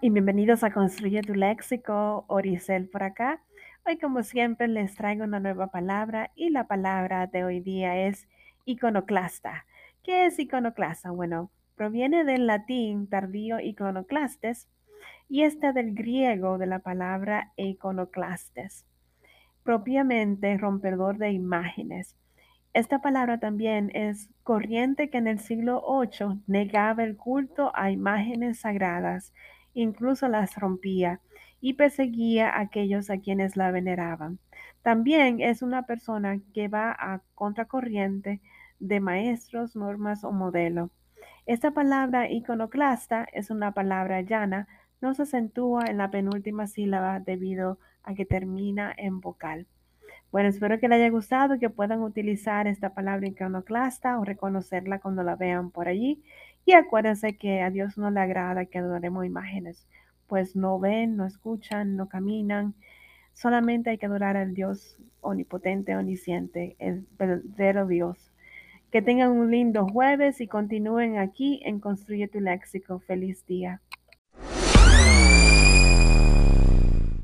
y bienvenidos a Construye tu Léxico, Oricel por acá. Hoy como siempre les traigo una nueva palabra y la palabra de hoy día es iconoclasta. ¿Qué es iconoclasta? Bueno, proviene del latín tardío iconoclastes y está del griego de la palabra iconoclastes, propiamente rompedor de imágenes. Esta palabra también es corriente que en el siglo VIII negaba el culto a imágenes sagradas incluso las rompía y perseguía a aquellos a quienes la veneraban. También es una persona que va a contracorriente de maestros, normas o modelo. Esta palabra iconoclasta es una palabra llana, no se acentúa en la penúltima sílaba debido a que termina en vocal. Bueno, espero que les haya gustado que puedan utilizar esta palabra iconoclasta o reconocerla cuando la vean por allí. Y acuérdense que a Dios no le agrada que adoremos imágenes, pues no ven, no escuchan, no caminan. Solamente hay que adorar al Dios omnipotente, omnisciente, el verdadero Dios. Que tengan un lindo jueves y continúen aquí en Construye tu Léxico. Feliz día.